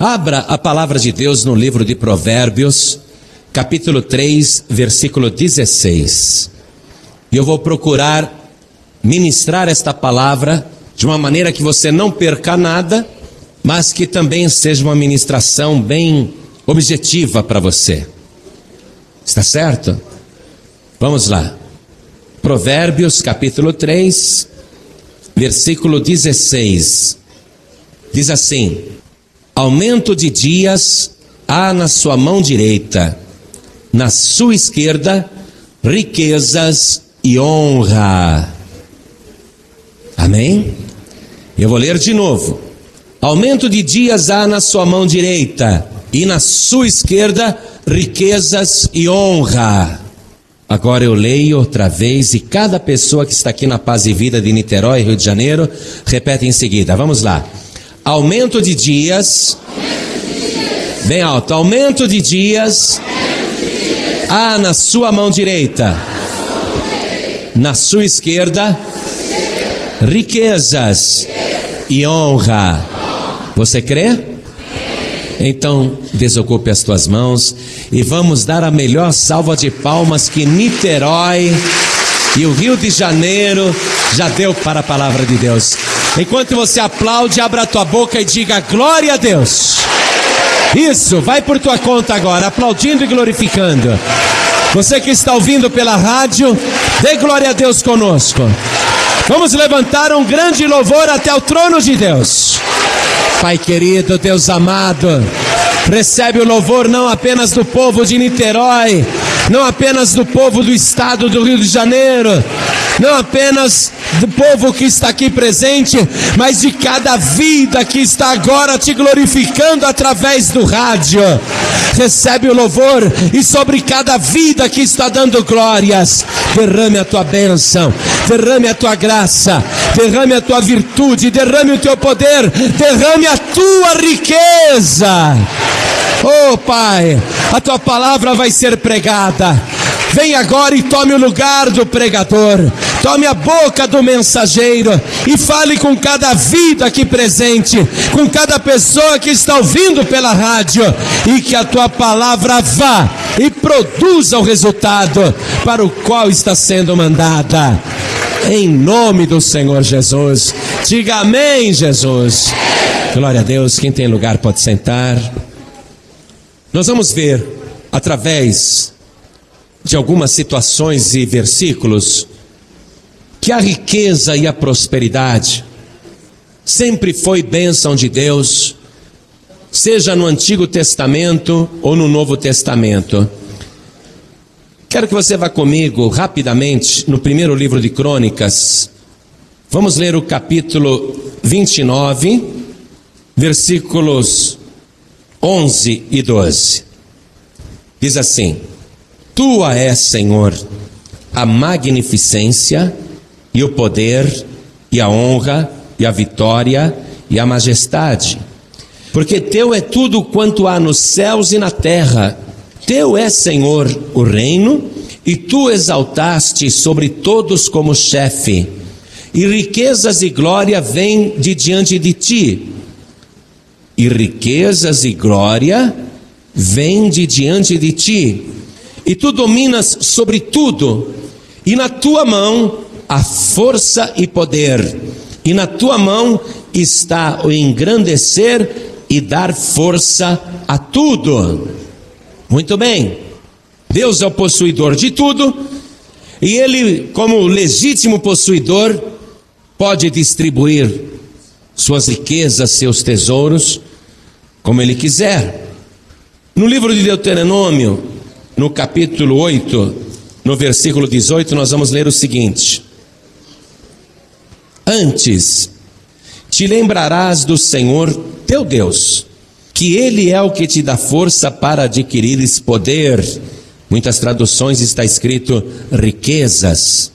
Abra a palavra de Deus no livro de Provérbios, capítulo 3, versículo 16. E eu vou procurar ministrar esta palavra de uma maneira que você não perca nada, mas que também seja uma ministração bem objetiva para você. Está certo? Vamos lá. Provérbios capítulo 3, versículo 16. Diz assim: Aumento de dias há na sua mão direita, na sua esquerda, riquezas e honra. Amém? Eu vou ler de novo. Aumento de dias há na sua mão direita, e na sua esquerda, riquezas e honra. Agora eu leio outra vez e cada pessoa que está aqui na Paz e Vida de Niterói, Rio de Janeiro, repete em seguida. Vamos lá. Aumento de dias. Bem alto. Aumento de dias. Ah, na sua mão direita. Na sua esquerda. Riquezas e honra. Você crê? Então, desocupe as tuas mãos e vamos dar a melhor salva de palmas que Niterói e o Rio de Janeiro já deu para a palavra de Deus. Enquanto você aplaude, abra tua boca e diga glória a Deus. Isso, vai por tua conta agora, aplaudindo e glorificando. Você que está ouvindo pela rádio, dê glória a Deus conosco. Vamos levantar um grande louvor até o trono de Deus. Pai querido, Deus amado, recebe o louvor não apenas do povo de Niterói, não apenas do povo do estado do Rio de Janeiro, não apenas do povo que está aqui presente, mas de cada vida que está agora te glorificando através do rádio. Recebe o louvor e sobre cada vida que está dando glórias, derrame a tua bênção, derrame a tua graça, derrame a tua virtude, derrame o teu poder, derrame a tua riqueza. Oh Pai, a tua palavra vai ser pregada. Vem agora e tome o lugar do pregador. Tome a boca do mensageiro e fale com cada vida aqui presente, com cada pessoa que está ouvindo pela rádio, e que a tua palavra vá e produza o resultado para o qual está sendo mandada. Em nome do Senhor Jesus. Diga amém, Jesus. Glória a Deus. Quem tem lugar pode sentar. Nós vamos ver, através de algumas situações e versículos, que a riqueza e a prosperidade sempre foi bênção de Deus, seja no Antigo Testamento ou no Novo Testamento. Quero que você vá comigo rapidamente no primeiro livro de Crônicas. Vamos ler o capítulo 29, versículos 11 e 12. Diz assim: Tua é, Senhor, a magnificência e o poder e a honra e a vitória e a majestade. Porque teu é tudo quanto há nos céus e na terra. Teu é, Senhor, o reino, e tu exaltaste sobre todos como chefe. E riquezas e glória vêm de diante de ti. E riquezas e glória vêm de diante de ti. E tu dominas sobre tudo. E na tua mão a força e poder, e na tua mão está o engrandecer e dar força a tudo. Muito bem, Deus é o possuidor de tudo, e Ele, como legítimo possuidor, pode distribuir suas riquezas, seus tesouros, como Ele quiser. No livro de Deuteronômio, no capítulo 8, no versículo 18, nós vamos ler o seguinte: Antes, te lembrarás do Senhor teu Deus, que Ele é o que te dá força para adquirires poder. Muitas traduções está escrito riquezas.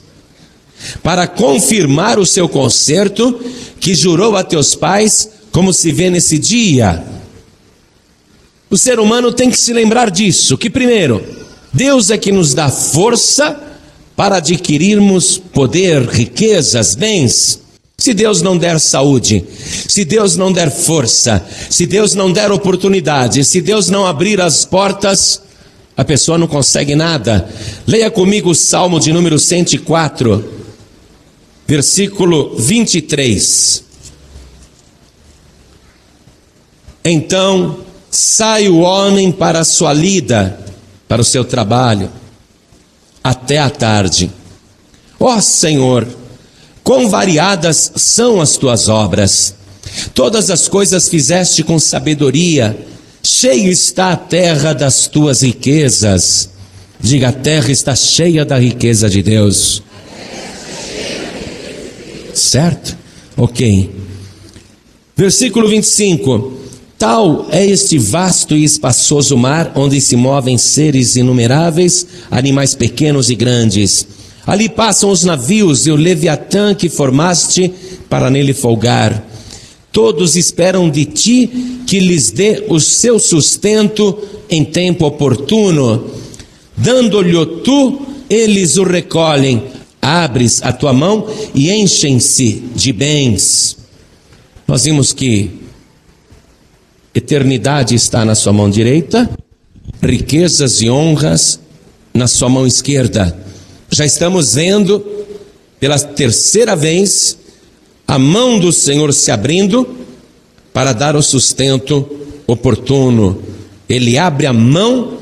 Para confirmar o seu conserto que jurou a teus pais, como se vê nesse dia. O ser humano tem que se lembrar disso, que primeiro, Deus é que nos dá força para adquirirmos poder, riquezas, bens Se Deus não der saúde, se Deus não der força, se Deus não der oportunidade, se Deus não abrir as portas, a pessoa não consegue nada. Leia comigo o Salmo de número 104, versículo 23. Então sai o homem para a sua lida, para o seu trabalho, até a tarde. Ó oh, Senhor, quão variadas são as tuas obras! Todas as coisas fizeste com sabedoria, cheio está a terra das tuas riquezas. Diga, a terra está cheia da riqueza de Deus. Certo? Ok. Versículo 25. Tal é este vasto e espaçoso mar onde se movem seres inumeráveis, animais pequenos e grandes. Ali passam os navios e o Leviatã que formaste para nele folgar. Todos esperam de ti que lhes dê o seu sustento em tempo oportuno. Dando-lhe tu, eles o recolhem. Abres a tua mão e enchem-se de bens. Nós vimos que Eternidade está na sua mão direita, riquezas e honras na sua mão esquerda. Já estamos vendo pela terceira vez a mão do Senhor se abrindo para dar o sustento oportuno. Ele abre a mão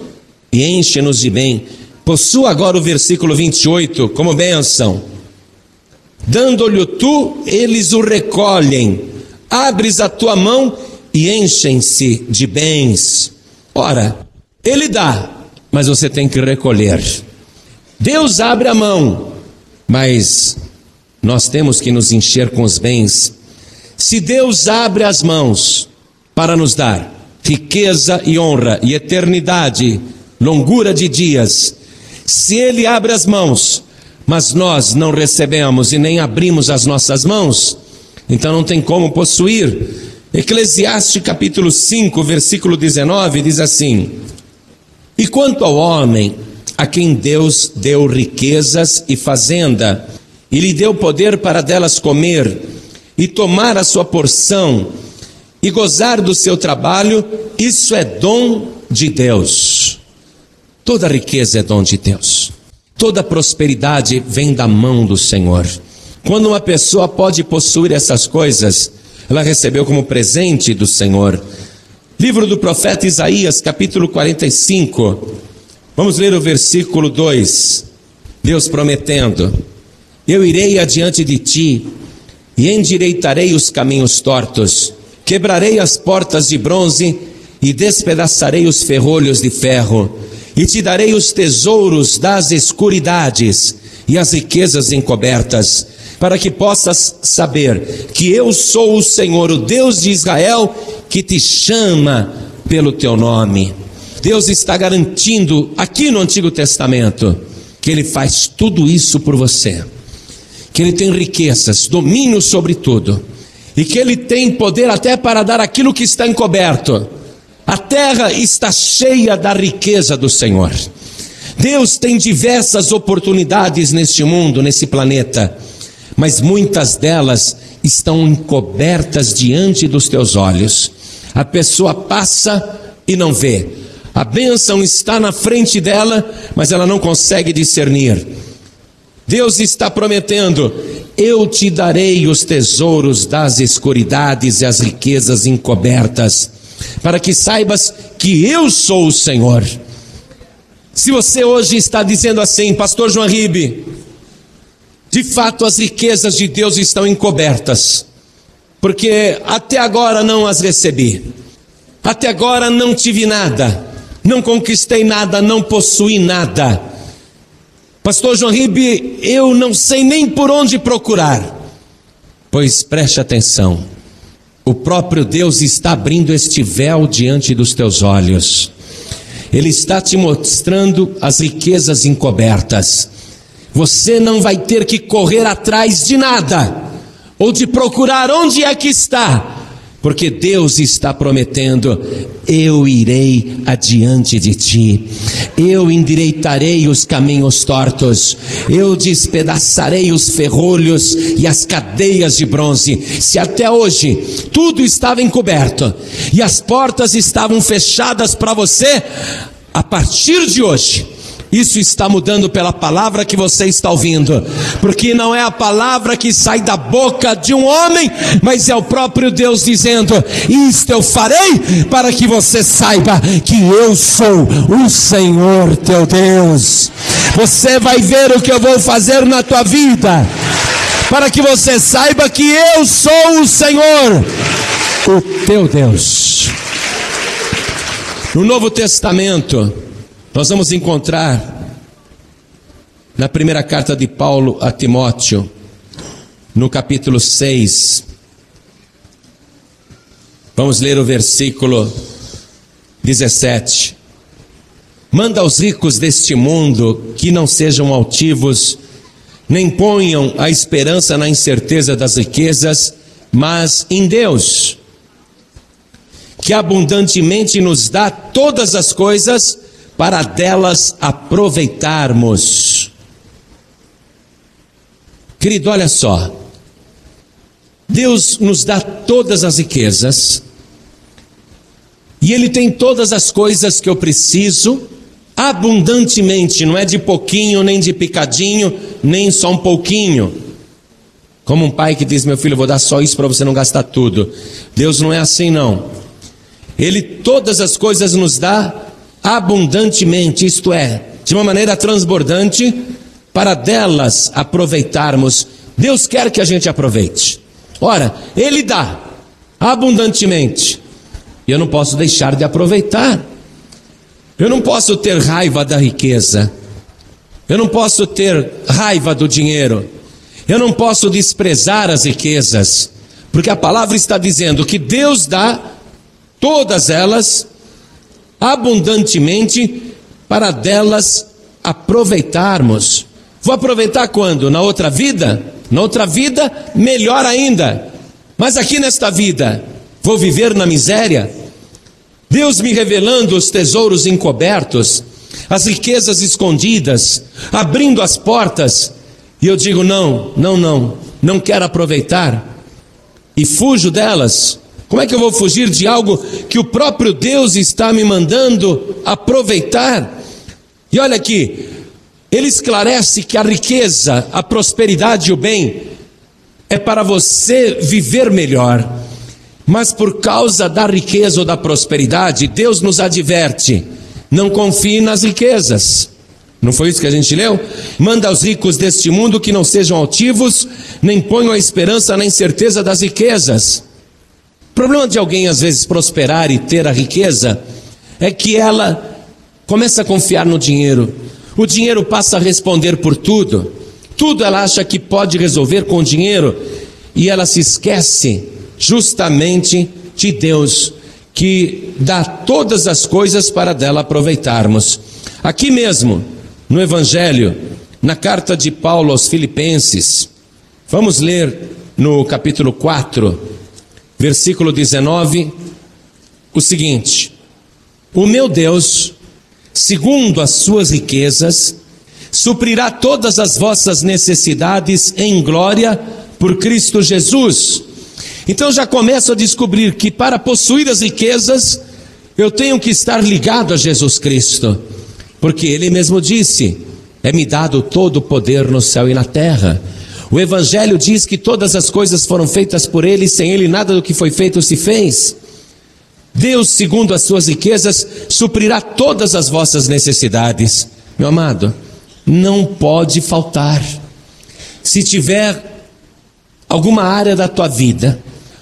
e enche-nos de bem. Possua agora o versículo 28 como bênção. Dando-lhe tu, eles o recolhem. Abres a tua mão e enchem-se de bens. Ora, Ele dá, mas você tem que recolher. Deus abre a mão, mas nós temos que nos encher com os bens. Se Deus abre as mãos para nos dar riqueza e honra e eternidade, longura de dias, se Ele abre as mãos, mas nós não recebemos e nem abrimos as nossas mãos, então não tem como possuir. Eclesiastes capítulo 5, versículo 19 diz assim: E quanto ao homem, a quem Deus deu riquezas e fazenda, e lhe deu poder para delas comer, e tomar a sua porção, e gozar do seu trabalho, isso é dom de Deus. Toda riqueza é dom de Deus. Toda prosperidade vem da mão do Senhor. Quando uma pessoa pode possuir essas coisas, ela recebeu como presente do Senhor. Livro do profeta Isaías, capítulo 45. Vamos ler o versículo 2. Deus prometendo: Eu irei adiante de ti e endireitarei os caminhos tortos, quebrarei as portas de bronze e despedaçarei os ferrolhos de ferro, e te darei os tesouros das escuridades e as riquezas encobertas para que possas saber que eu sou o Senhor, o Deus de Israel, que te chama pelo teu nome. Deus está garantindo aqui no Antigo Testamento que Ele faz tudo isso por você, que Ele tem riquezas, domínio sobre tudo, e que Ele tem poder até para dar aquilo que está encoberto. A terra está cheia da riqueza do Senhor. Deus tem diversas oportunidades neste mundo, nesse planeta mas muitas delas estão encobertas diante dos teus olhos. A pessoa passa e não vê. A bênção está na frente dela, mas ela não consegue discernir. Deus está prometendo: eu te darei os tesouros das escuridades e as riquezas encobertas, para que saibas que eu sou o Senhor. Se você hoje está dizendo assim, Pastor João Ribe, de fato, as riquezas de Deus estão encobertas, porque até agora não as recebi, até agora não tive nada, não conquistei nada, não possuí nada. Pastor João Ribe, eu não sei nem por onde procurar. Pois preste atenção, o próprio Deus está abrindo este véu diante dos teus olhos. Ele está te mostrando as riquezas encobertas. Você não vai ter que correr atrás de nada, ou de procurar onde é que está. Porque Deus está prometendo: eu irei adiante de ti, eu endireitarei os caminhos tortos, eu despedaçarei os ferrolhos e as cadeias de bronze. Se até hoje tudo estava encoberto e as portas estavam fechadas para você, a partir de hoje, isso está mudando pela palavra que você está ouvindo, porque não é a palavra que sai da boca de um homem, mas é o próprio Deus dizendo: Isto eu farei para que você saiba que eu sou o Senhor teu Deus. Você vai ver o que eu vou fazer na tua vida, para que você saiba que eu sou o Senhor, o teu Deus. No Novo Testamento, nós vamos encontrar na primeira carta de Paulo a Timóteo, no capítulo 6. Vamos ler o versículo 17. Manda aos ricos deste mundo que não sejam altivos, nem ponham a esperança na incerteza das riquezas, mas em Deus, que abundantemente nos dá todas as coisas para delas aproveitarmos. Querido, olha só. Deus nos dá todas as riquezas, e Ele tem todas as coisas que eu preciso, abundantemente, não é de pouquinho, nem de picadinho, nem só um pouquinho. Como um pai que diz: Meu filho, vou dar só isso para você não gastar tudo. Deus não é assim, não. Ele todas as coisas nos dá abundantemente, isto é, de uma maneira transbordante, para delas aproveitarmos. Deus quer que a gente aproveite. Ora, Ele dá abundantemente, e eu não posso deixar de aproveitar. Eu não posso ter raiva da riqueza. Eu não posso ter raiva do dinheiro. Eu não posso desprezar as riquezas, porque a palavra está dizendo que Deus dá todas elas abundantemente para delas aproveitarmos. Vou aproveitar quando? Na outra vida? Na outra vida, melhor ainda. Mas aqui nesta vida, vou viver na miséria? Deus me revelando os tesouros encobertos, as riquezas escondidas, abrindo as portas, e eu digo: não, não, não, não quero aproveitar, e fujo delas. Como é que eu vou fugir de algo que o próprio Deus está me mandando aproveitar? E olha aqui, ele esclarece que a riqueza, a prosperidade e o bem é para você viver melhor. Mas por causa da riqueza ou da prosperidade, Deus nos adverte: não confie nas riquezas. Não foi isso que a gente leu? Manda aos ricos deste mundo que não sejam altivos, nem ponham a esperança na incerteza das riquezas. O problema de alguém às vezes prosperar e ter a riqueza é que ela começa a confiar no dinheiro. O dinheiro passa a responder por tudo. Tudo ela acha que pode resolver com o dinheiro e ela se esquece justamente de Deus que dá todas as coisas para dela aproveitarmos. Aqui mesmo, no Evangelho, na carta de Paulo aos Filipenses, vamos ler no capítulo 4, versículo 19, o seguinte: O meu Deus, segundo as suas riquezas, suprirá todas as vossas necessidades em glória por Cristo Jesus. Então já começo a descobrir que para possuir as riquezas, eu tenho que estar ligado a Jesus Cristo, porque Ele mesmo disse: É-me dado todo o poder no céu e na terra. O Evangelho diz que todas as coisas foram feitas por Ele, e sem Ele nada do que foi feito se fez. Deus, segundo as suas riquezas, suprirá todas as vossas necessidades. Meu amado, não pode faltar. Se tiver alguma área da tua vida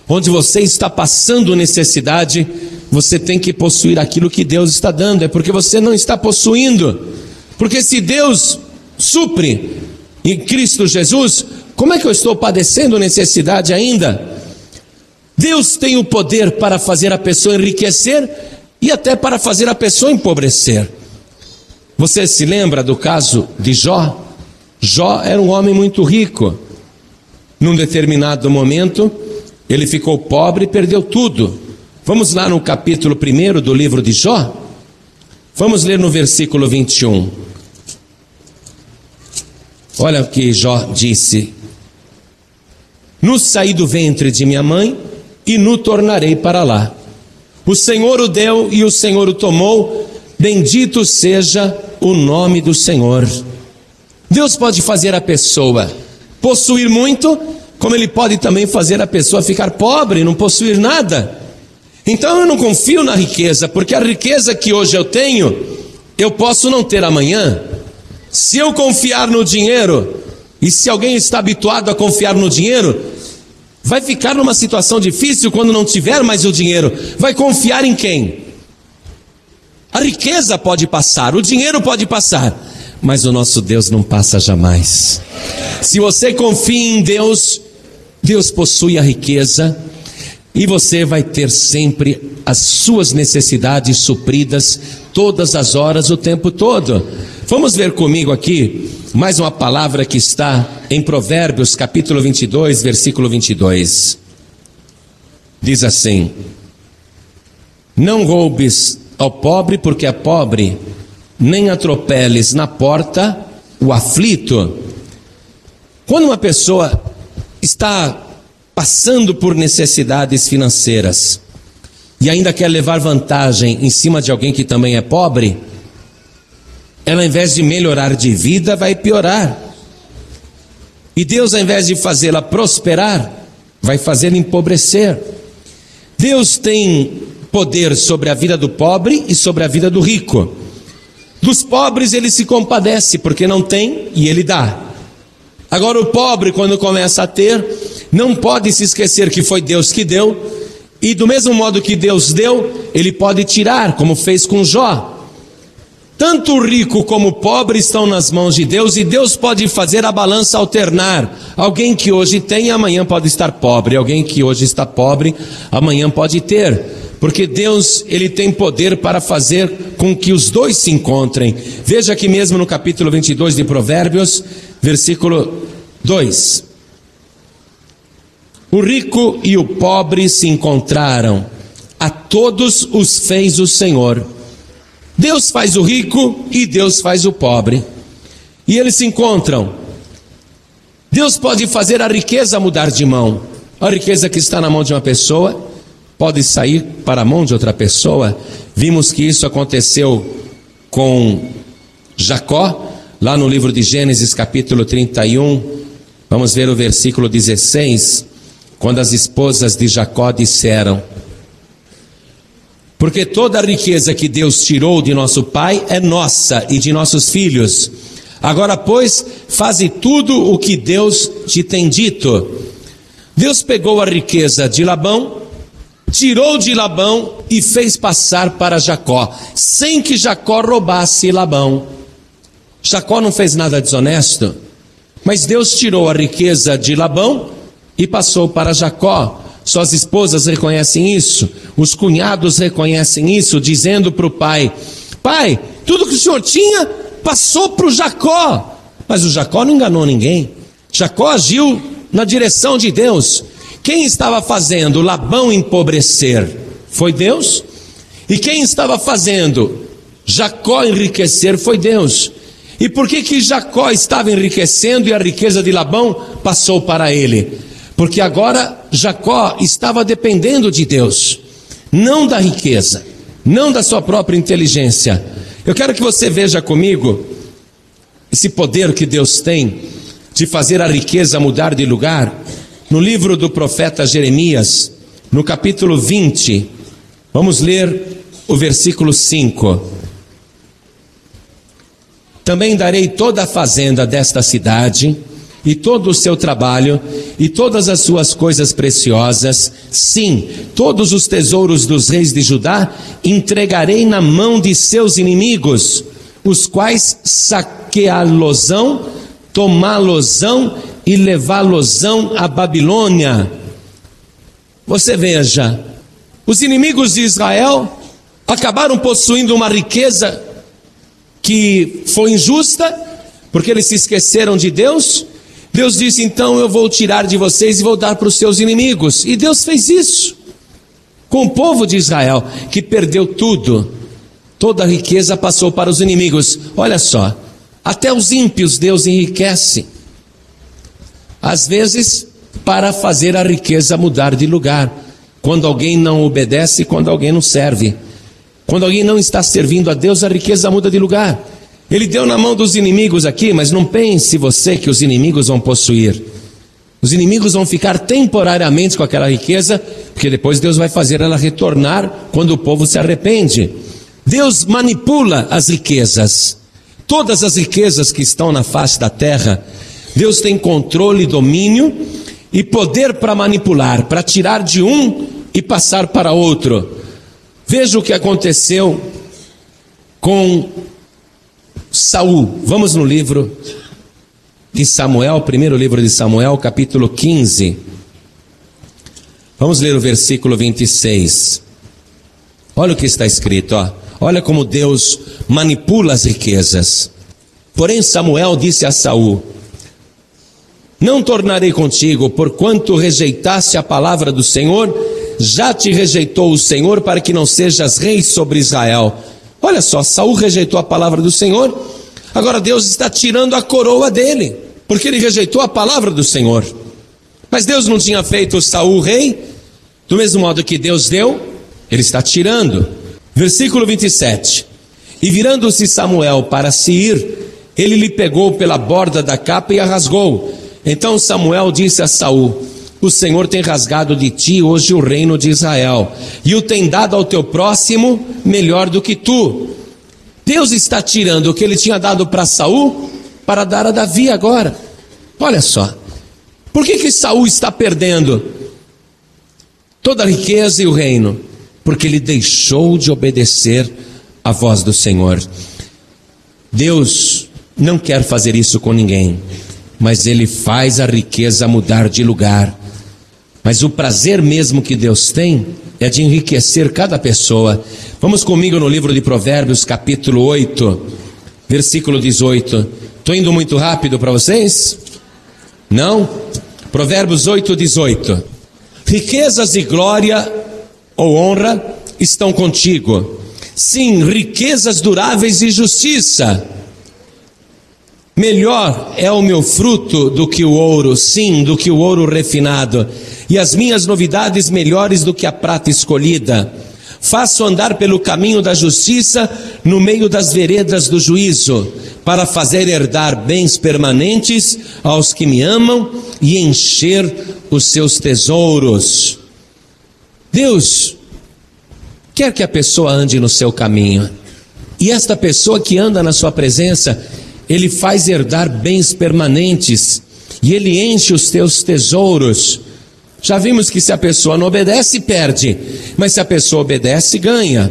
onde você está passando necessidade, você tem que possuir aquilo que Deus está dando, é porque você não está possuindo. Porque se Deus supre em Cristo Jesus, como é que eu estou padecendo necessidade ainda? Deus tem o poder para fazer a pessoa enriquecer e até para fazer a pessoa empobrecer. Você se lembra do caso de Jó? Jó era um homem muito rico. Num determinado momento, ele ficou pobre e perdeu tudo. Vamos lá no capítulo 1 do livro de Jó? Vamos ler no versículo 21. Olha o que Jó disse: No saí do ventre de minha mãe e no tornarei para lá. O Senhor o deu e o Senhor o tomou, bendito seja o nome do Senhor. Deus pode fazer a pessoa possuir muito, como Ele pode também fazer a pessoa ficar pobre, não possuir nada. Então eu não confio na riqueza, porque a riqueza que hoje eu tenho, eu posso não ter amanhã. Se eu confiar no dinheiro, e se alguém está habituado a confiar no dinheiro, vai ficar numa situação difícil quando não tiver mais o dinheiro. Vai confiar em quem? A riqueza pode passar, o dinheiro pode passar, mas o nosso Deus não passa jamais. Se você confia em Deus, Deus possui a riqueza e você vai ter sempre as suas necessidades supridas todas as horas, o tempo todo. Vamos ver comigo aqui mais uma palavra que está em Provérbios, capítulo 22, versículo 22. Diz assim: Não roubes ao pobre, porque é pobre, nem atropeles na porta o aflito. Quando uma pessoa está passando por necessidades financeiras e ainda quer levar vantagem em cima de alguém que também é pobre, ela, ao invés de melhorar de vida, vai piorar. E Deus, ao invés de fazê-la prosperar, vai fazê-la empobrecer. Deus tem poder sobre a vida do pobre e sobre a vida do rico. Dos pobres ele se compadece, porque não tem e ele dá. Agora, o pobre, quando começa a ter, não pode se esquecer que foi Deus que deu, e do mesmo modo que Deus deu, ele pode tirar, como fez com Jó. Tanto o rico como o pobre estão nas mãos de Deus e Deus pode fazer a balança alternar. Alguém que hoje tem, amanhã pode estar pobre. Alguém que hoje está pobre, amanhã pode ter. Porque Deus, ele tem poder para fazer com que os dois se encontrem. Veja aqui mesmo no capítulo 22 de Provérbios, versículo 2. O rico e o pobre se encontraram. A todos os fez o Senhor Deus faz o rico e Deus faz o pobre. E eles se encontram. Deus pode fazer a riqueza mudar de mão. A riqueza que está na mão de uma pessoa pode sair para a mão de outra pessoa. Vimos que isso aconteceu com Jacó, lá no livro de Gênesis, capítulo 31. Vamos ver o versículo 16, quando as esposas de Jacó disseram: porque toda a riqueza que Deus tirou de nosso pai é nossa e de nossos filhos. Agora, pois, faze tudo o que Deus te tem dito. Deus pegou a riqueza de Labão, tirou de Labão e fez passar para Jacó, sem que Jacó roubasse Labão. Jacó não fez nada desonesto, mas Deus tirou a riqueza de Labão e passou para Jacó. Suas esposas reconhecem isso, os cunhados reconhecem isso, dizendo para o pai: Pai, tudo que o senhor tinha passou para o Jacó. Mas o Jacó não enganou ninguém. Jacó agiu na direção de Deus. Quem estava fazendo Labão empobrecer foi Deus. E quem estava fazendo Jacó enriquecer foi Deus. E por que que Jacó estava enriquecendo e a riqueza de Labão passou para ele? Porque agora Jacó estava dependendo de Deus, não da riqueza, não da sua própria inteligência. Eu quero que você veja comigo esse poder que Deus tem de fazer a riqueza mudar de lugar. No livro do profeta Jeremias, no capítulo 20, vamos ler o versículo 5. Também darei toda a fazenda desta cidade e todo o seu trabalho e todas as suas coisas preciosas, sim, todos os tesouros dos reis de Judá, entregarei na mão de seus inimigos, os quais saqueá-losão, tomá-losão e levá-losão à Babilônia. Você veja, os inimigos de Israel acabaram possuindo uma riqueza que foi injusta, porque eles se esqueceram de Deus Deus disse: então eu vou tirar de vocês e vou dar para os seus inimigos. E Deus fez isso com o povo de Israel, que perdeu tudo. Toda a riqueza passou para os inimigos. Olha só, até os ímpios Deus enriquece. Às vezes, para fazer a riqueza mudar de lugar. Quando alguém não obedece, quando alguém não serve. Quando alguém não está servindo a Deus, a riqueza muda de lugar. Ele deu na mão dos inimigos aqui, mas não pense você que os inimigos vão possuir. Os inimigos vão ficar temporariamente com aquela riqueza, porque depois Deus vai fazer ela retornar quando o povo se arrepende. Deus manipula as riquezas. Todas as riquezas que estão na face da terra, Deus tem controle, domínio e poder para manipular, para tirar de um e passar para outro. Veja o que aconteceu com Saul. Vamos no livro de Samuel, primeiro livro de Samuel, capítulo 15. Vamos ler o versículo 26. Olha o que está escrito, ó. Olha como Deus manipula as riquezas. Porém Samuel disse a Saul: Não tornarei contigo, porquanto rejeitaste a palavra do Senhor, já te rejeitou o Senhor para que não sejas rei sobre Israel. Olha só, Saul rejeitou a palavra do Senhor, Agora Deus está tirando a coroa dele, porque ele rejeitou a palavra do Senhor. Mas Deus não tinha feito Saul rei, do mesmo modo que Deus deu, ele está tirando. Versículo 27. E virando-se Samuel para se ir, ele lhe pegou pela borda da capa e a rasgou. Então Samuel disse a Saul: O Senhor tem rasgado de ti hoje o reino de Israel, e o tem dado ao teu próximo melhor do que tu. Deus está tirando o que ele tinha dado para Saul para dar a Davi agora. Olha só. Por que que Saul está perdendo toda a riqueza e o reino? Porque ele deixou de obedecer à voz do Senhor. Deus não quer fazer isso com ninguém, mas ele faz a riqueza mudar de lugar. Mas o prazer mesmo que Deus tem é de enriquecer cada pessoa. Vamos comigo no livro de Provérbios, capítulo 8, versículo 18. Estou indo muito rápido para vocês? Não? Provérbios 8, 18. Riquezas e glória ou honra estão contigo. Sim, riquezas duráveis e justiça. Melhor é o meu fruto do que o ouro, sim, do que o ouro refinado e as minhas novidades melhores do que a prata escolhida. Faço andar pelo caminho da justiça no meio das veredas do juízo, para fazer herdar bens permanentes aos que me amam e encher os seus tesouros. Deus quer que a pessoa ande no seu caminho. E esta pessoa que anda na sua presença, ele faz herdar bens permanentes e ele enche os teus tesouros. Já vimos que se a pessoa não obedece, perde, mas se a pessoa obedece, ganha.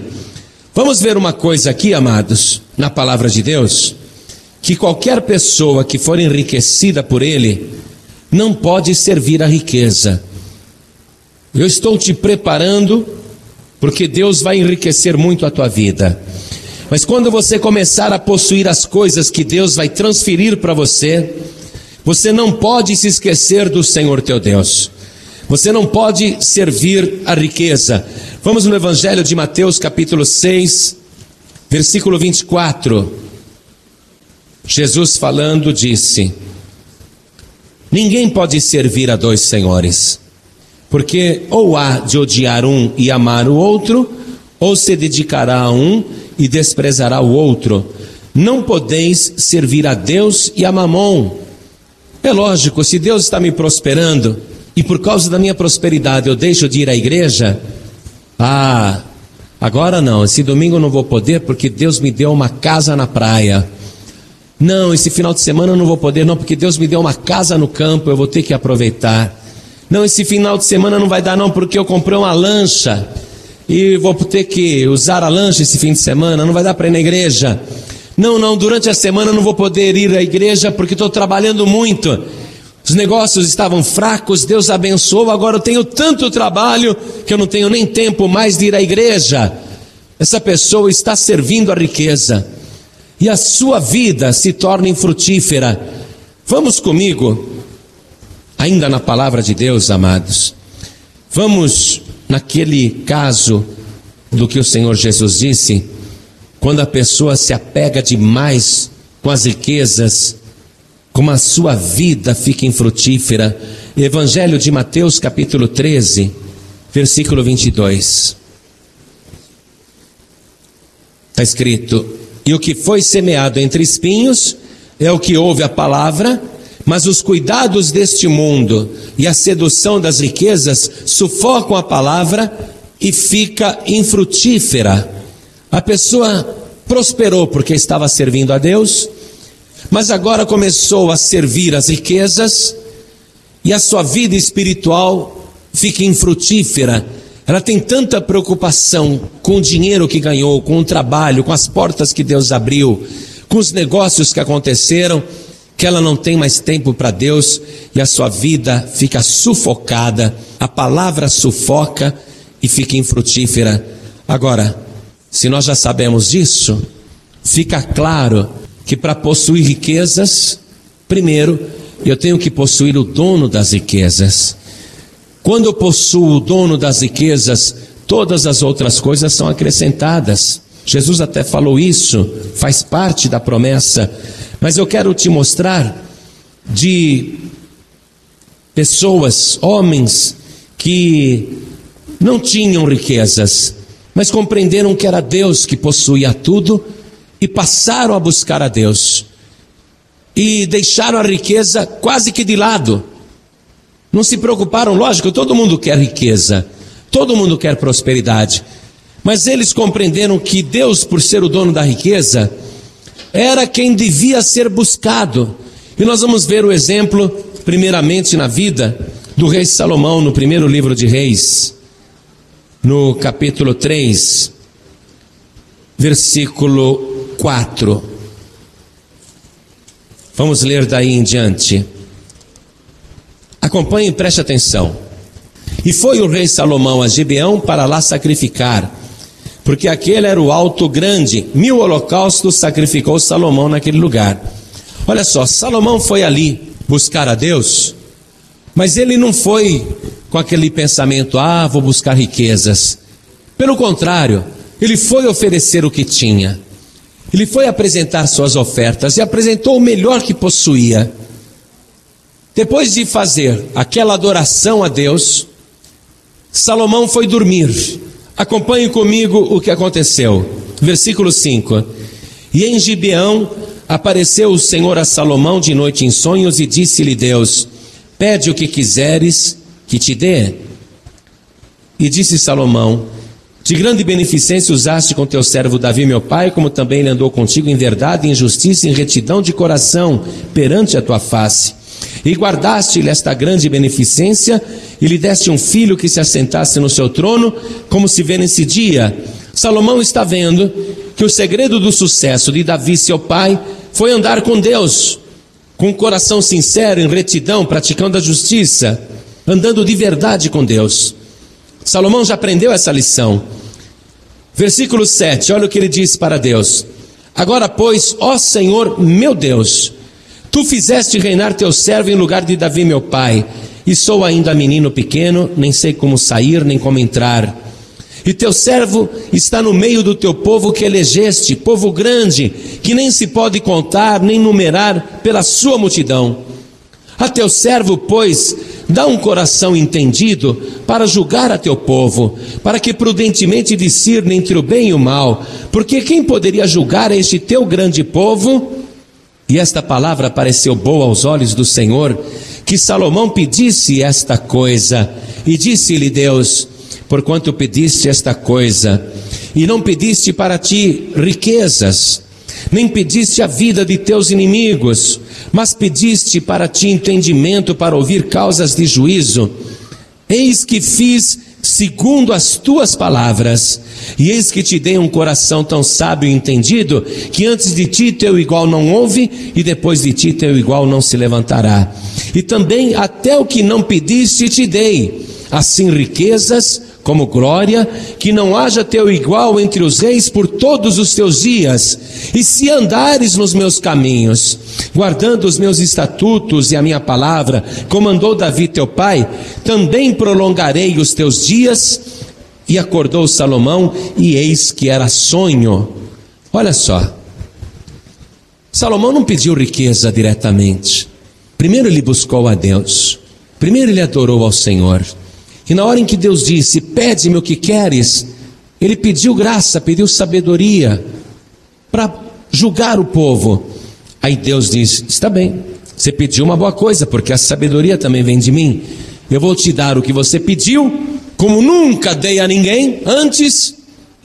Vamos ver uma coisa aqui, amados, na palavra de Deus, que qualquer pessoa que for enriquecida por ele não pode servir a riqueza. Eu estou te preparando porque Deus vai enriquecer muito a tua vida. Mas quando você começar a possuir as coisas que Deus vai transferir para você, você não pode se esquecer do Senhor teu Deus. Você não pode servir a riqueza. Vamos no Evangelho de Mateus, capítulo 6, versículo 24. Jesus falando disse: Ninguém pode servir a dois senhores, porque ou há de odiar um e amar o outro, ou se dedicará a um e desprezará o outro. Não podeis servir a Deus e a Mamon. É lógico, se Deus está me prosperando, e por causa da minha prosperidade eu deixo de ir à igreja, ah, agora não, esse domingo eu não vou poder porque Deus me deu uma casa na praia. Não, esse final de semana eu não vou poder, não, porque Deus me deu uma casa no campo, eu vou ter que aproveitar. Não, esse final de semana não vai dar, não, porque eu comprei uma lancha e vou ter que usar a lancha esse fim de semana, não vai dar para ir na igreja. Não, não, durante a semana não vou poder ir à igreja porque estou trabalhando muito. Os negócios estavam fracos, Deus abençoou, agora eu tenho tanto trabalho que eu não tenho nem tempo mais de ir à igreja. Essa pessoa está servindo a riqueza e a sua vida se torna infrutífera. Vamos comigo ainda na palavra de Deus, amados. Vamos naquele caso do que o Senhor Jesus disse, quando a pessoa se apega demais com as riquezas, como a sua vida fica infrutífera. Evangelho de Mateus, capítulo 13, versículo 22. Está escrito: E o que foi semeado entre espinhos é o que ouve a palavra, mas os cuidados deste mundo e a sedução das riquezas sufocam a palavra e fica infrutífera. A pessoa prosperou porque estava servindo a Deus, mas agora começou a servir as riquezas e a sua vida espiritual fica infrutífera. Ela tem tanta preocupação com o dinheiro que ganhou, com o trabalho, com as portas que Deus abriu, com os negócios que aconteceram, que ela não tem mais tempo para Deus e a sua vida fica sufocada, a palavra sufoca e fica infrutífera. Agora, se nós já sabemos disso, fica claro que para possuir riquezas, primeiro, eu tenho que possuir o dono das riquezas. Quando eu possuo o dono das riquezas, todas as outras coisas são acrescentadas. Jesus até falou isso, faz parte da promessa. Mas eu quero te mostrar de pessoas, homens, que não tinham riquezas, mas compreenderam que era Deus que possuía tudo e passaram a buscar a Deus. E deixaram a riqueza quase que de lado. Não se preocuparam, lógico, todo mundo quer riqueza, todo mundo quer prosperidade. Mas eles compreenderam que Deus, por ser o dono da riqueza, era quem devia ser buscado. E nós vamos ver o exemplo, primeiramente na vida do rei Salomão, no primeiro livro de Reis, no capítulo 3, versículo 4. Vamos ler daí em diante. Acompanhe e preste atenção. E foi o rei Salomão a Gibeão para lá sacrificar, porque aquele era o alto grande. Mil holocaustos sacrificou Salomão naquele lugar. Olha só, Salomão foi ali buscar a Deus, mas ele não foi com aquele pensamento, ah, vou buscar riquezas. Pelo contrário, ele foi oferecer o que tinha. Ele foi apresentar suas ofertas e apresentou o melhor que possuía. Depois de fazer aquela adoração a Deus, Salomão foi dormir. Acompanhe comigo o que aconteceu. Versículo 5. E em Gibeão apareceu o Senhor a Salomão de noite em sonhos e disse-lhe Deus: Pede o que quiseres que te dê. E disse Salomão: de grande beneficência usaste com teu servo Davi, meu pai, como também ele andou contigo em verdade, em justiça em retidão de coração perante a tua face. E guardaste-lhe esta grande beneficência, e lhe deste um filho que se assentasse no seu trono, como se vê nesse dia. Salomão está vendo que o segredo do sucesso de Davi, seu pai, foi andar com Deus, com um coração sincero, em retidão, praticando a justiça, andando de verdade com Deus. Salomão já aprendeu essa lição. Versículo 7, olha o que ele diz para Deus: Agora, pois, ó Senhor meu Deus, tu fizeste reinar teu servo em lugar de Davi, meu pai, e sou ainda menino pequeno, nem sei como sair, nem como entrar. E teu servo está no meio do teu povo que elegeste, povo grande, que nem se pode contar nem numerar pela sua multidão. A teu servo, pois, Dá um coração entendido para julgar a teu povo, para que prudentemente discirne entre o bem e o mal, porque quem poderia julgar este teu grande povo? E esta palavra pareceu boa aos olhos do Senhor, que Salomão pedisse esta coisa, e disse-lhe Deus: Porquanto pediste esta coisa, e não pediste para ti riquezas, nem pediste a vida de teus inimigos, mas pediste para ti entendimento para ouvir causas de juízo. Eis que fiz segundo as tuas palavras, e eis que te dei um coração tão sábio e entendido, que antes de ti teu igual não houve, e depois de ti teu igual não se levantará. E também até o que não pediste te dei, assim riquezas como glória, que não haja teu igual entre os reis por todos os teus dias. E se andares nos meus caminhos, guardando os meus estatutos e a minha palavra, como andou Davi teu pai, também prolongarei os teus dias. E acordou Salomão, e eis que era sonho. Olha só, Salomão não pediu riqueza diretamente. Primeiro ele buscou a Deus. Primeiro ele adorou ao Senhor. E na hora em que Deus disse: Pede-me o que queres, ele pediu graça, pediu sabedoria para julgar o povo. Aí Deus disse: Está bem, você pediu uma boa coisa, porque a sabedoria também vem de mim. Eu vou te dar o que você pediu, como nunca dei a ninguém antes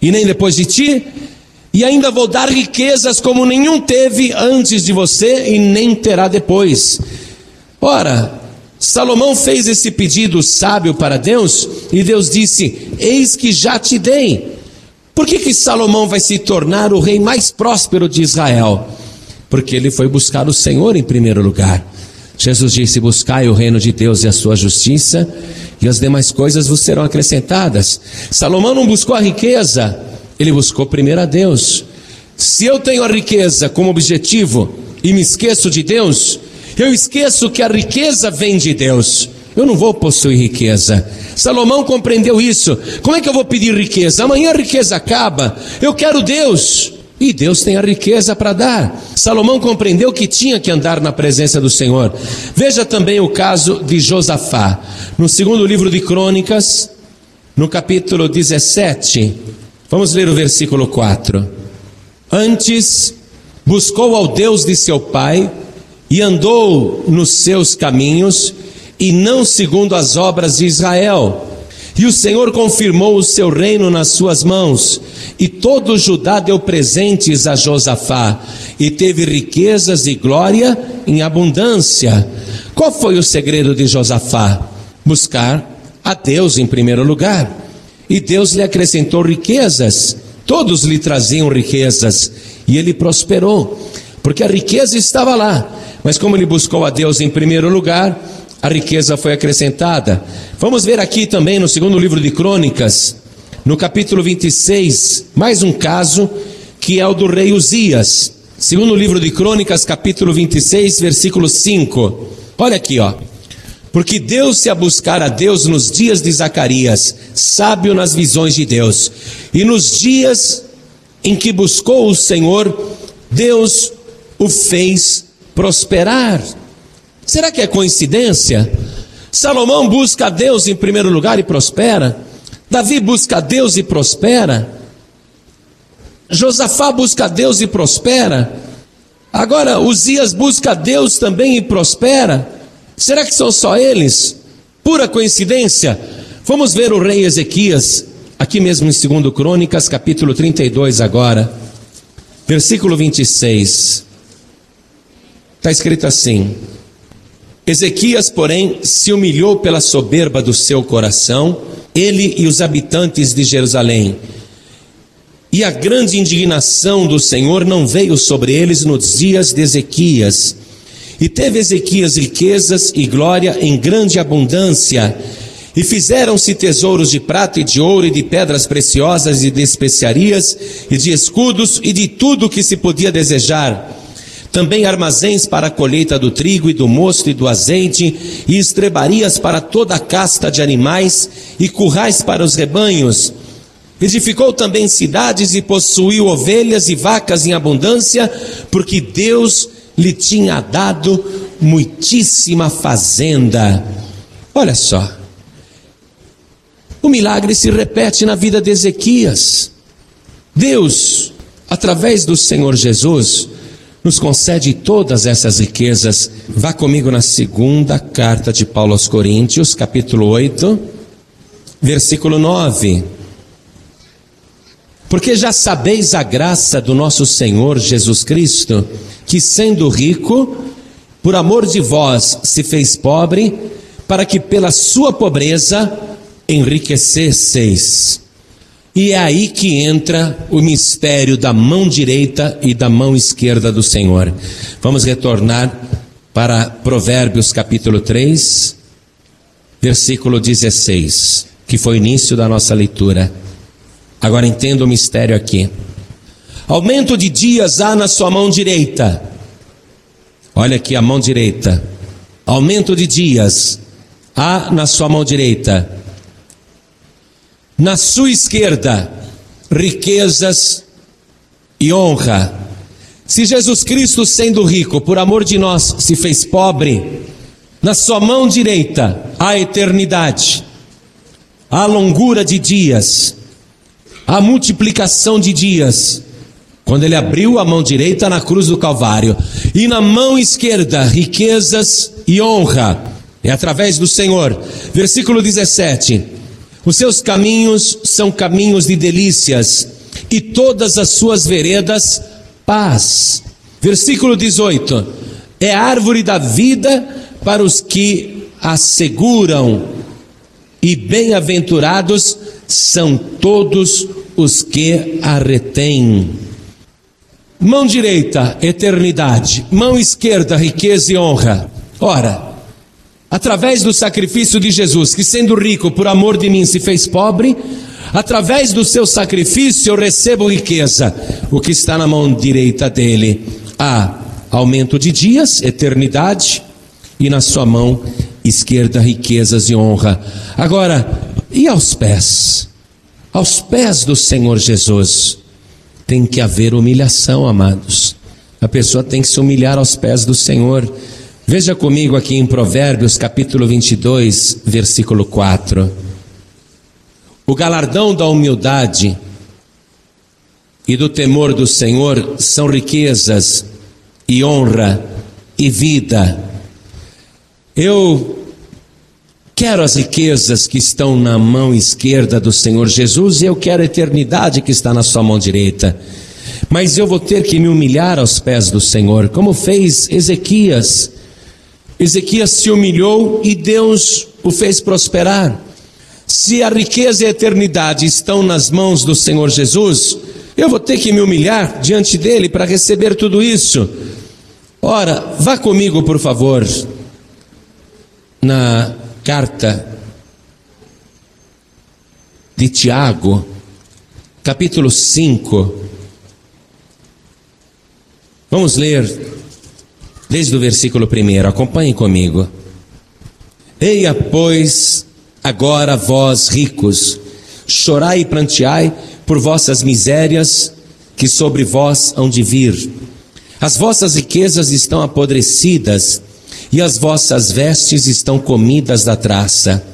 e nem depois de ti, e ainda vou dar riquezas como nenhum teve antes de você e nem terá depois. Ora, Salomão fez esse pedido sábio para Deus e Deus disse: Eis que já te dei. Por que, que Salomão vai se tornar o rei mais próspero de Israel? Porque ele foi buscar o Senhor em primeiro lugar. Jesus disse: Buscai o reino de Deus e a sua justiça, e as demais coisas vos serão acrescentadas. Salomão não buscou a riqueza, ele buscou primeiro a Deus. Se eu tenho a riqueza como objetivo e me esqueço de Deus, eu esqueço que a riqueza vem de Deus. Eu não vou possuir riqueza. Salomão compreendeu isso. Como é que eu vou pedir riqueza? Amanhã a riqueza acaba. Eu quero Deus. E Deus tem a riqueza para dar. Salomão compreendeu que tinha que andar na presença do Senhor. Veja também o caso de Josafá. No segundo livro de Crônicas, no capítulo 17, vamos ler o versículo 4. Antes buscou ao Deus de seu pai e andou nos seus caminhos, e não segundo as obras de Israel. E o Senhor confirmou o seu reino nas suas mãos, e todo Judá deu presentes a Josafá, e teve riquezas e glória em abundância. Qual foi o segredo de Josafá? Buscar a Deus em primeiro lugar. E Deus lhe acrescentou riquezas, todos lhe traziam riquezas, e ele prosperou, porque a riqueza estava lá, mas como ele buscou a Deus em primeiro lugar, a riqueza foi acrescentada. Vamos ver aqui também no segundo livro de Crônicas, no capítulo 26, mais um caso que é o do rei Uzias. Segundo livro de Crônicas, capítulo 26, versículo 5. Olha aqui, ó. Porque deu-se a buscar a Deus nos dias de Zacarias, sábio nas visões de Deus. E nos dias em que buscou o Senhor, Deus o fez prosperar. Será que é coincidência? Salomão busca a Deus em primeiro lugar e prospera. Davi busca a Deus e prospera. Josafá busca a Deus e prospera. Agora, Uzias busca a Deus também e prospera. Será que são só eles? Pura coincidência? Vamos ver o rei Ezequias, aqui mesmo em 2 Crônicas, capítulo 32, agora, versículo 26. Está escrito assim: Ezequias, porém, se humilhou pela soberba do seu coração, ele e os habitantes de Jerusalém. E a grande indignação do Senhor não veio sobre eles nos dias de Ezequias. E teve Ezequias riquezas e glória em grande abundância, e fizeram-se tesouros de prata e de ouro e de pedras preciosas e de especiarias e de escudos e de tudo o que se podia desejar também armazéns para a colheita do trigo e do mosto e do azeite, e estrebarias para toda a casta de animais, e currais para os rebanhos. Edificou também cidades e possuiu ovelhas e vacas em abundância, porque Deus lhe tinha dado muitíssima fazenda. Olha só, o milagre se repete na vida de Ezequias. Deus, através do Senhor Jesus, nos concede todas essas riquezas. Vá comigo na segunda carta de Paulo aos Coríntios, capítulo 8, versículo 9. Porque já sabeis a graça do nosso Senhor Jesus Cristo, que sendo rico, por amor de vós se fez pobre, para que pela sua pobreza enriquecesseis. E é aí que entra o mistério da mão direita e da mão esquerda do Senhor. Vamos retornar para Provérbios capítulo 3, versículo 16, que foi o início da nossa leitura. Agora entenda o mistério aqui. Aumento de dias há na sua mão direita. Olha aqui a mão direita. Aumento de dias há na sua mão direita. Na sua esquerda, riquezas e honra. Se Jesus Cristo, sendo rico, por amor de nós, se fez pobre, na sua mão direita há eternidade, há longura de dias, há multiplicação de dias. Quando ele abriu a mão direita na cruz do Calvário, e na mão esquerda, riquezas e honra, é através do Senhor. Versículo 17: Os seus caminhos são caminhos de delícias, e todas as suas veredas, paz. Versículo 18: É árvore da vida para os que a seguram, e bem-aventurados são todos os que a retêm. Mão direita, eternidade. Mão esquerda, riqueza e honra. Ora, através do sacrifício de Jesus, que sendo rico por amor de mim se fez pobre, através do seu sacrifício eu recebo riqueza. O que está na mão direita dele? Há aumento de dias, eternidade, e na sua mão esquerda riquezas e honra. Agora, e aos pés? Aos pés do Senhor Jesus tem que haver humilhação, amados. A pessoa tem que se humilhar aos pés do Senhor. Veja comigo aqui em Provérbios, capítulo 22, versículo 4. O galardão da humildade e do temor do Senhor são riquezas e honra e vida. Eu quero as riquezas que estão na mão esquerda do Senhor Jesus e eu quero a eternidade que está na sua mão direita. Mas eu vou ter que me humilhar aos pés do Senhor, como fez Ezequias. Ezequias se humilhou e Deus o fez prosperar. Se a riqueza e a eternidade estão nas mãos do Senhor Jesus, eu vou ter que me humilhar diante dele para receber tudo isso. Ora, vá comigo, por favor, na carta de Tiago, capítulo 5. Vamos ler desde o versículo 1. Acompanhe comigo. Eia, pois, agora vós ricos, chorai e planteai por vossas misérias que sobre vós hão de vir. As vossas riquezas estão apodrecidas e as vossas vestes estão comidas da traça.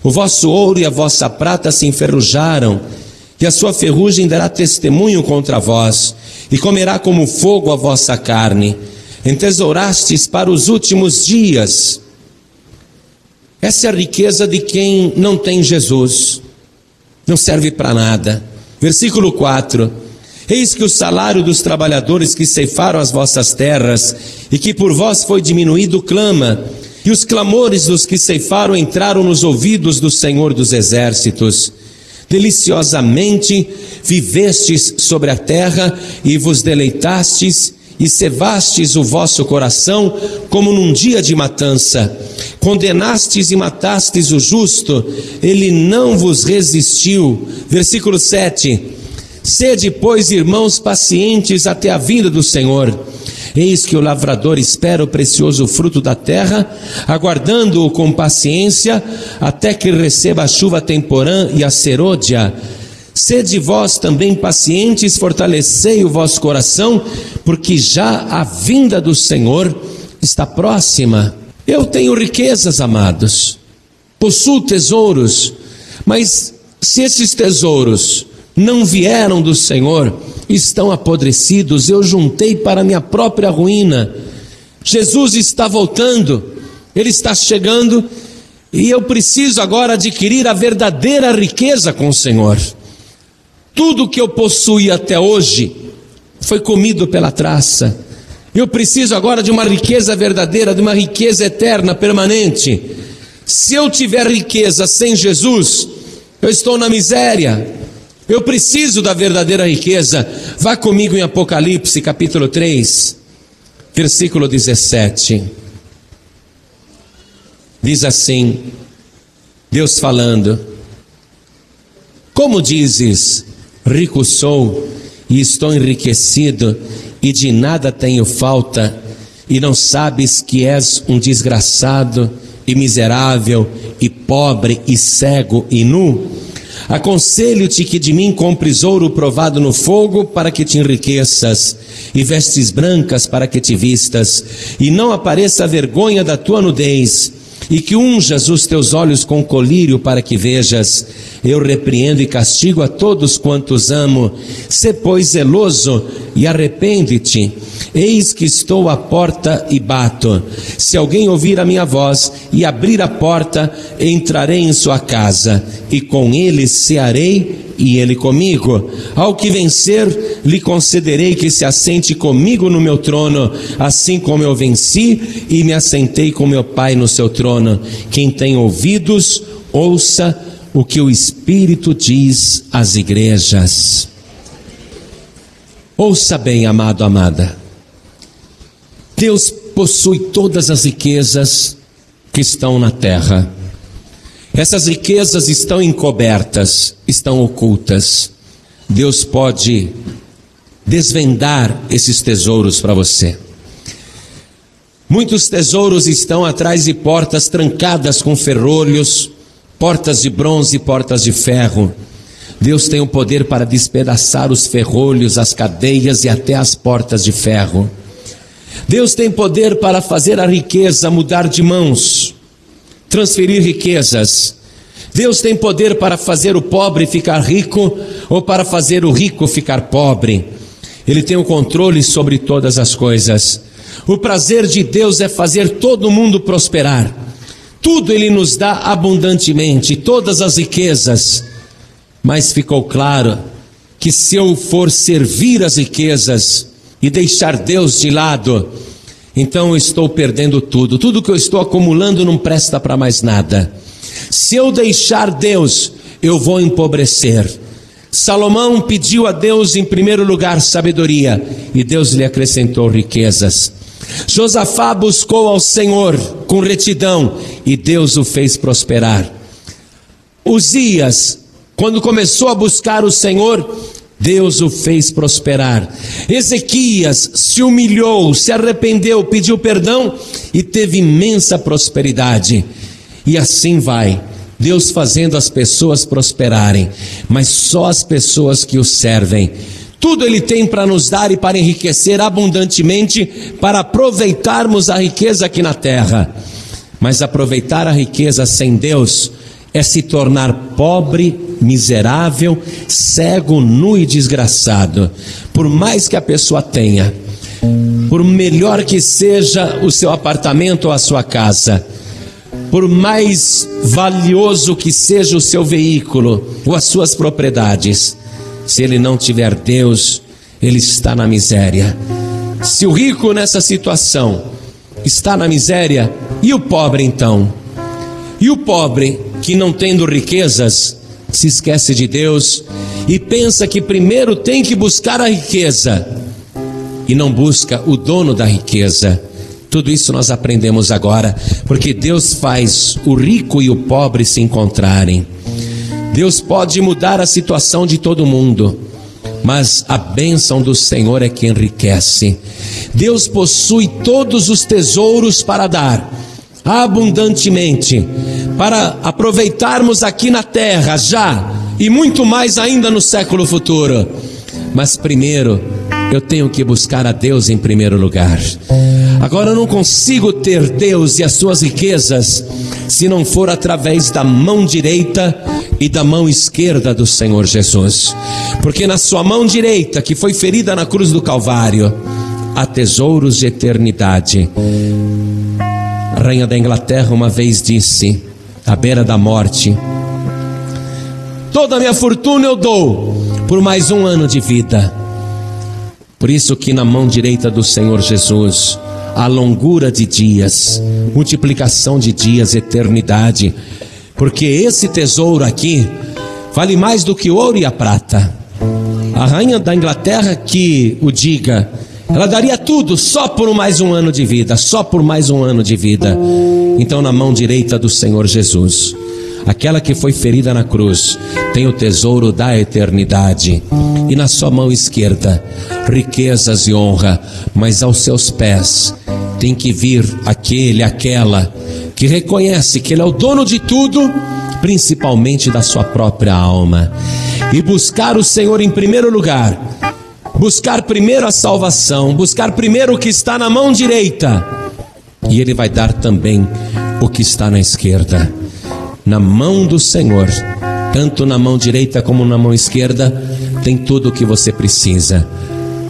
O vosso ouro e a vossa prata se enferrujaram, e a sua ferrugem dará testemunho contra vós, e comerá como fogo a vossa carne. Entesourastes para os últimos dias. Essa é a riqueza de quem não tem Jesus, não serve para nada. Versículo 4: Eis que o salário dos trabalhadores que ceifaram as vossas terras e que por vós foi diminuído clama, e os clamores dos que ceifaram entraram nos ouvidos do Senhor dos exércitos. Deliciosamente vivestes sobre a terra e vos deleitastes e cevastes o vosso coração como num dia de matança. Condenastes e matastes o justo, ele não vos resistiu. Versículo 7. Sede, pois, irmãos, pacientes até a vinda do Senhor. Eis que o lavrador espera o precioso fruto da terra, aguardando-o com paciência, até que receba a chuva temporã e a serôdia. Sede vós também pacientes, fortalecei o vosso coração, porque já a vinda do Senhor está próxima. Eu tenho riquezas, amados, possuo tesouros, mas se esses tesouros não vieram do Senhor, estão apodrecidos, eu juntei para minha própria ruína. Jesus está voltando, ele está chegando e eu preciso agora adquirir a verdadeira riqueza com o Senhor. Tudo que eu possuí até hoje foi comido pela traça. Eu preciso agora de uma riqueza verdadeira, de uma riqueza eterna, permanente. Se eu tiver riqueza sem Jesus, eu estou na miséria. Eu preciso da verdadeira riqueza. Vá comigo em Apocalipse, capítulo 3, versículo 17. Diz assim, Deus falando: Como dizes, rico sou e estou enriquecido e de nada tenho falta, e não sabes que és um desgraçado e miserável e pobre e cego e nu? Aconselho-te que de mim compres ouro provado no fogo para que te enriqueças, e vestes brancas para que te vistas, e não apareça a vergonha da tua nudez, e que unjas os teus olhos com colírio para que vejas. Eu repreendo e castigo a todos quantos amo. Sê, pois, zeloso e arrepende-te. Eis que estou à porta e bato. Se alguém ouvir a minha voz e abrir a porta, entrarei em sua casa, e com ele cearei e ele comigo. Ao que vencer, lhe concederei que se assente comigo no meu trono, assim como eu venci e me assentei com meu Pai no seu trono. Quem tem ouvidos, ouça o que o Espírito diz às igrejas. Ouça bem, amado, amada. Deus possui todas as riquezas que estão na terra. Essas riquezas estão encobertas, estão ocultas. Deus pode desvendar esses tesouros para você. Muitos tesouros estão atrás de portas trancadas com ferrolhos, portas de bronze e portas de ferro. Deus tem o poder para despedaçar os ferrolhos, as cadeias e até as portas de ferro. Deus tem poder para fazer a riqueza mudar de mãos, transferir riquezas. Deus tem poder para fazer o pobre ficar rico ou para fazer o rico ficar pobre. Ele tem o controle sobre todas as coisas. O prazer de Deus é fazer todo mundo prosperar. Tudo Ele nos dá abundantemente, todas as riquezas. Mas ficou claro que se eu for servir as riquezas, e deixar Deus de lado, então eu estou perdendo tudo. Tudo que eu estou acumulando não presta para mais nada. Se eu deixar Deus, eu vou empobrecer. Salomão pediu a Deus em primeiro lugar sabedoria e Deus lhe acrescentou riquezas. Josafá buscou ao Senhor com retidão e Deus o fez prosperar. Uzias, quando começou a buscar o Senhor, Deus o fez prosperar. Ezequias se humilhou, se arrependeu, pediu perdão e teve imensa prosperidade. E assim vai. Deus fazendo as pessoas prosperarem, mas só as pessoas que o servem. Tudo Ele tem para nos dar e para enriquecer abundantemente, para aproveitarmos a riqueza aqui na terra. Mas aproveitar a riqueza sem Deus é se tornar pobre, miserável, cego, nu e desgraçado. Por mais que a pessoa tenha, por melhor que seja o seu apartamento ou a sua casa, por mais valioso que seja o seu veículo ou as suas propriedades, se ele não tiver Deus, ele está na miséria. Se o rico nessa situação está na miséria, e o pobre então? E o pobre que não tendo riquezas, se esquece de Deus e pensa que primeiro tem que buscar a riqueza e não busca o dono da riqueza. Tudo isso nós aprendemos agora, porque Deus faz o rico e o pobre se encontrarem. Deus pode mudar a situação de todo mundo, mas a bênção do Senhor é que enriquece. Deus possui todos os tesouros para dar abundantemente, para aproveitarmos aqui na terra já e muito mais ainda no século futuro. Mas primeiro, eu tenho que buscar a Deus em primeiro lugar. Agora eu não consigo ter Deus e as suas riquezas se não for através da mão direita e da mão esquerda do Senhor Jesus. Porque na sua mão direita, que foi ferida na cruz do Calvário, há tesouros de eternidade. A rainha da Inglaterra uma vez disse, à beira da morte: Toda a minha fortuna eu dou por mais um ano de vida. Por isso que na mão direita do Senhor Jesus há longura de dias, multiplicação de dias, eternidade. Porque esse tesouro aqui vale mais do que ouro e a prata. A rainha da Inglaterra que o diga, Ela daria tudo só por mais um ano de vida, só por mais um ano de vida. Então, na mão direita do Senhor Jesus, aquela que foi ferida na cruz, tem o tesouro da eternidade. E na sua mão esquerda, riquezas e honra, mas aos seus pés tem que vir aquele, aquela que reconhece que Ele é o dono de tudo, principalmente da sua própria alma, e buscar o Senhor em primeiro lugar, buscar primeiro a salvação, buscar primeiro o que está na mão direita, e Ele vai dar também o que está na esquerda. Na mão do Senhor, tanto na mão direita como na mão esquerda, tem tudo o que você precisa.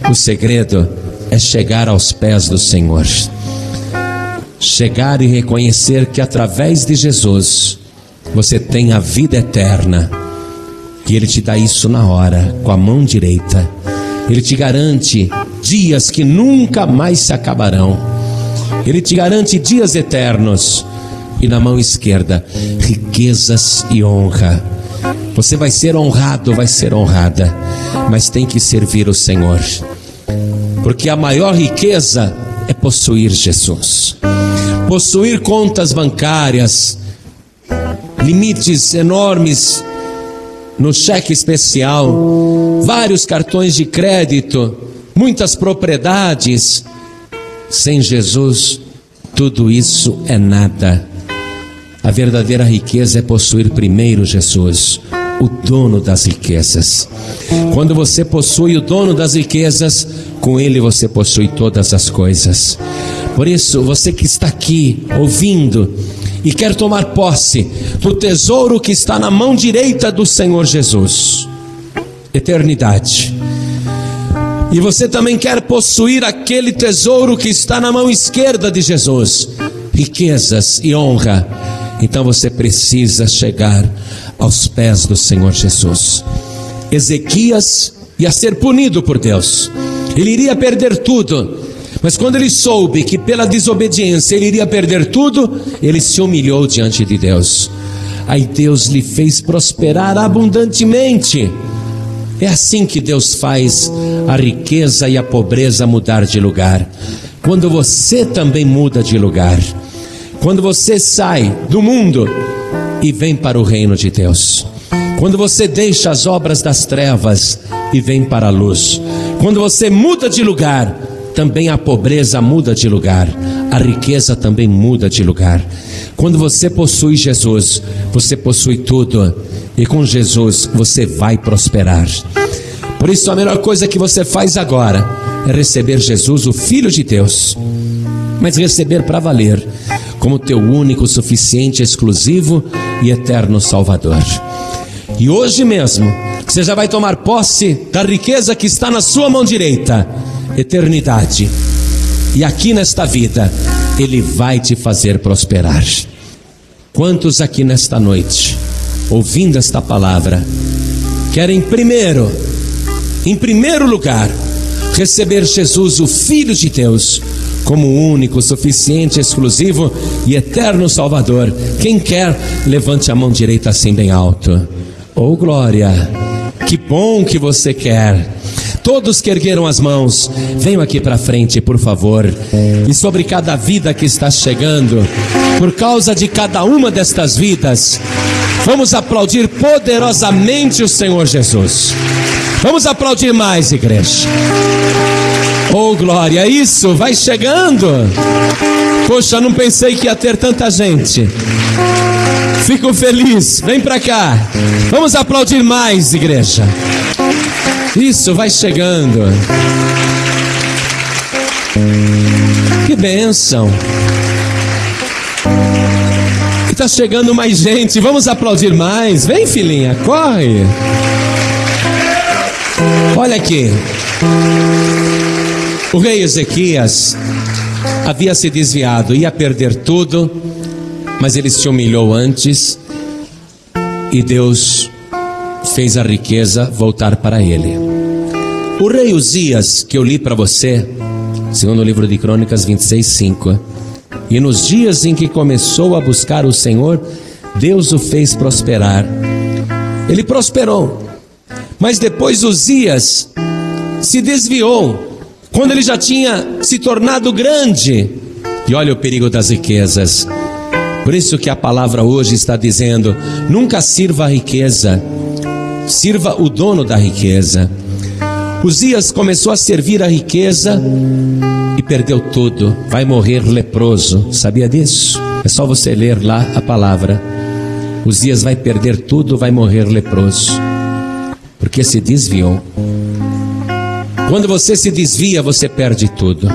O segredo é chegar aos pés do Senhor chegar e reconhecer que através de Jesus você tem a vida eterna. E Ele te dá isso na hora, com a mão direita. Ele te garante dias que nunca mais se acabarão. Ele te garante dias eternos. E na mão esquerda, riquezas e honra. Você vai ser honrado, vai ser honrada, mas tem que servir o Senhor. Porque a maior riqueza é possuir Jesus possuir contas bancárias, limites enormes no cheque especial, vários cartões de crédito, muitas propriedades. Sem Jesus, tudo isso é nada. A verdadeira riqueza é possuir primeiro Jesus, o dono das riquezas. Quando você possui o dono das riquezas, com ele você possui todas as coisas. Por isso, você que está aqui ouvindo e quer tomar posse do tesouro que está na mão direita do Senhor Jesus, eternidade. E você também quer possuir aquele tesouro que está na mão esquerda de Jesus, riquezas e honra. Então você precisa chegar aos pés do Senhor Jesus. Ezequias ia ser punido por Deus, ele iria perder tudo, mas quando ele soube que pela desobediência ele iria perder tudo, ele se humilhou diante de Deus. Aí Deus lhe fez prosperar abundantemente. É assim que Deus faz a riqueza e a pobreza mudar de lugar. Quando você também muda de lugar. Quando você sai do mundo e vem para o reino de Deus. Quando você deixa as obras das trevas e vem para a luz. Quando você muda de lugar, também a pobreza muda de lugar, a riqueza também muda de lugar. Quando você possui Jesus, você possui tudo, e com Jesus você vai prosperar. Por isso, a melhor coisa que você faz agora é receber Jesus, o Filho de Deus, mas receber para valer, como teu único, suficiente, exclusivo e eterno Salvador. E hoje mesmo, você já vai tomar posse da riqueza que está na sua mão direita eternidade. E aqui nesta vida, Ele vai te fazer prosperar. Quantos aqui nesta noite, ouvindo esta palavra, querem primeiro, em primeiro lugar, receber Jesus, o Filho de Deus, como único, suficiente, exclusivo e eterno Salvador? Quem quer, levante a mão direita assim bem alto. Oh glória! Que bom que você quer. Todos que ergueram as mãos, venham aqui para frente, por favor. E sobre cada vida que está chegando, por causa de cada uma destas vidas, vamos aplaudir poderosamente o Senhor Jesus. Vamos aplaudir mais, igreja. Oh, glória, isso, vai chegando. Poxa, não pensei que ia ter tanta gente. Fico feliz, vem para cá. Vamos aplaudir mais, igreja. Isso, vai chegando. Que bênção. Está chegando mais gente. Vamos aplaudir mais. Vem, filhinha, corre. Olha aqui. O rei Ezequias havia se desviado, ia perder tudo, mas ele se humilhou antes e Deus fez a riqueza voltar para ele. O rei Uzias, que eu li para você, segundo o livro de Crônicas 26, 5. E nos dias em que começou a buscar o Senhor, Deus o fez prosperar. Ele prosperou. Mas depois Uzias se desviou quando ele já tinha se tornado grande. E olha o perigo das riquezas. Por isso que a palavra hoje está dizendo: nunca sirva a riqueza, sirva o dono da riqueza. Uzias começou a servir a riqueza e perdeu tudo. Vai morrer leproso. Sabia disso? É só você ler lá a palavra. Uzias vai perder tudo, vai morrer leproso. Porque se desviou. Quando você se desvia, você perde tudo.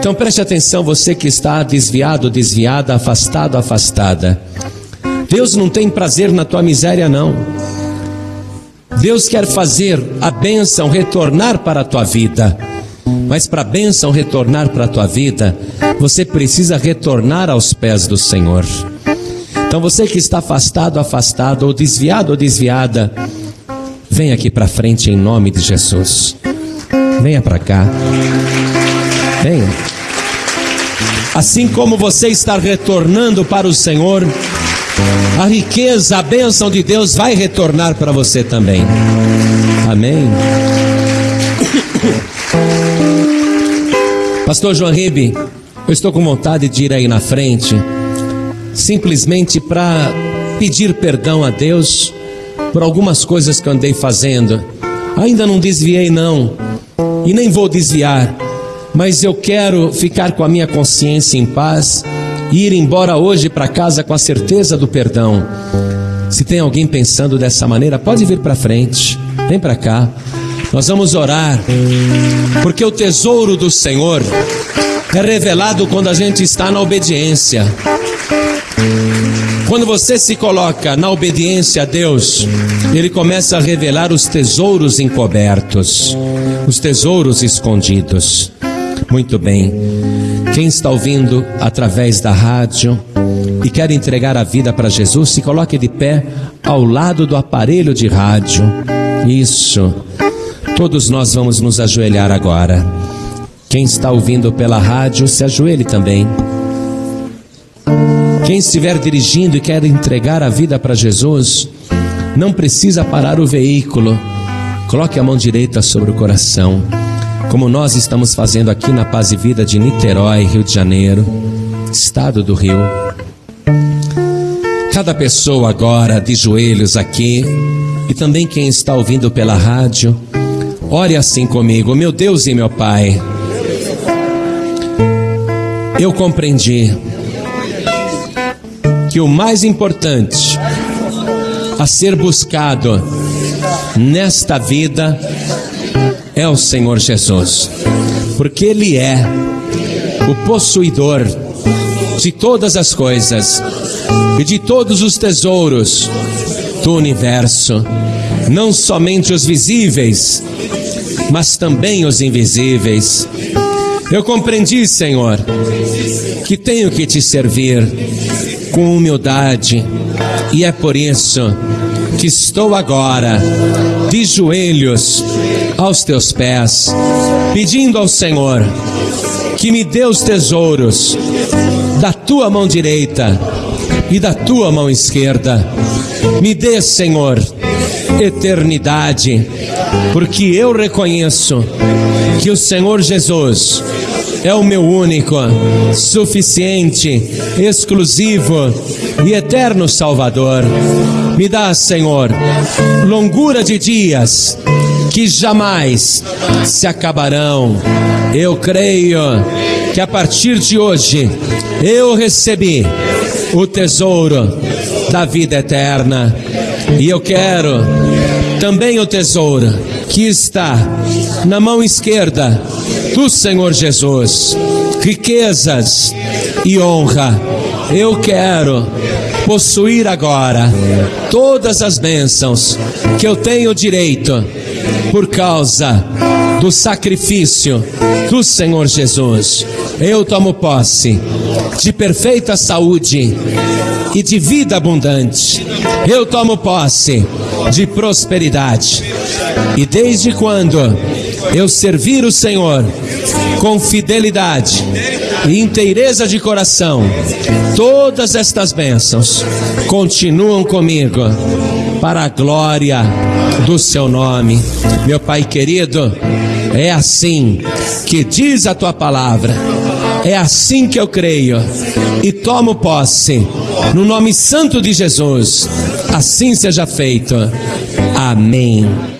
Então preste atenção, você que está desviado, desviada, afastado, afastada. Deus não tem prazer na tua miséria, não. Deus quer fazer a bênção retornar para a tua vida. Mas para a bênção retornar para a tua vida, você precisa retornar aos pés do Senhor. Então você que está afastado, afastado, ou desviado ou desviada, Vem aqui para frente em nome de Jesus. Venha para cá. Venha. Assim como você está retornando para o Senhor, a riqueza, a bênção de Deus vai retornar para você também. Amém. Pastor João Ribe, eu estou com vontade de ir aí na frente, simplesmente para pedir perdão a Deus por algumas coisas que eu andei fazendo. Ainda não desviei, não, e nem vou desviar, mas eu quero ficar com a minha consciência em paz e ir embora hoje para casa com a certeza do perdão. Se tem alguém pensando dessa maneira, pode vir para frente, vem para cá. Nós vamos orar, porque o tesouro do Senhor é revelado quando a gente está na obediência. Quando você se coloca na obediência a Deus, Ele começa a revelar os tesouros encobertos, os tesouros escondidos. Muito bem. Quem está ouvindo através da rádio e quer entregar a vida para Jesus, se coloque de pé ao lado do aparelho de rádio. Isso. Todos nós vamos nos ajoelhar agora. Quem está ouvindo pela rádio, se ajoelhe também. Quem estiver dirigindo e quer entregar a vida para Jesus, não precisa parar o veículo. Coloque a mão direita sobre o coração, como nós estamos fazendo aqui na Paz e Vida de Niterói, Rio de Janeiro, estado do Rio. Cada pessoa agora de joelhos aqui, e também quem está ouvindo pela rádio, ore assim comigo, meu Deus e meu Pai. Eu compreendi que o mais importante a ser buscado nesta vida é o Senhor Jesus, porque Ele é o possuidor de todas as coisas e de todos os tesouros do universo, não somente os visíveis, mas também os invisíveis. Eu compreendi, Senhor, que tenho que te servir com humildade, e é por isso que estou agora de joelhos aos teus pés, pedindo ao Senhor que me dê os tesouros da tua mão direita e da tua mão esquerda. Me dê, Senhor, eternidade, porque eu reconheço que o Senhor Jesus é o meu único, suficiente, exclusivo e eterno Salvador. Me dá, Senhor, longura de dias que jamais se acabarão. Eu creio que a partir de hoje eu recebi o tesouro da vida eterna e eu quero também o tesouro que está na mão esquerda do Senhor Jesus, riquezas e honra. Eu quero possuir agora todas as bênçãos que eu tenho direito por causa do sacrifício do Senhor Jesus. Eu tomo posse de perfeita saúde e de vida abundante. Eu tomo posse de prosperidade. E desde quando eu servir o Senhor com fidelidade e inteireza de coração, todas estas bênçãos continuam comigo para a glória do seu nome. Meu Pai querido, É assim que diz a tua palavra. É assim que eu creio e tomo posse. No nome santo de Jesus. Assim seja feito. Amém.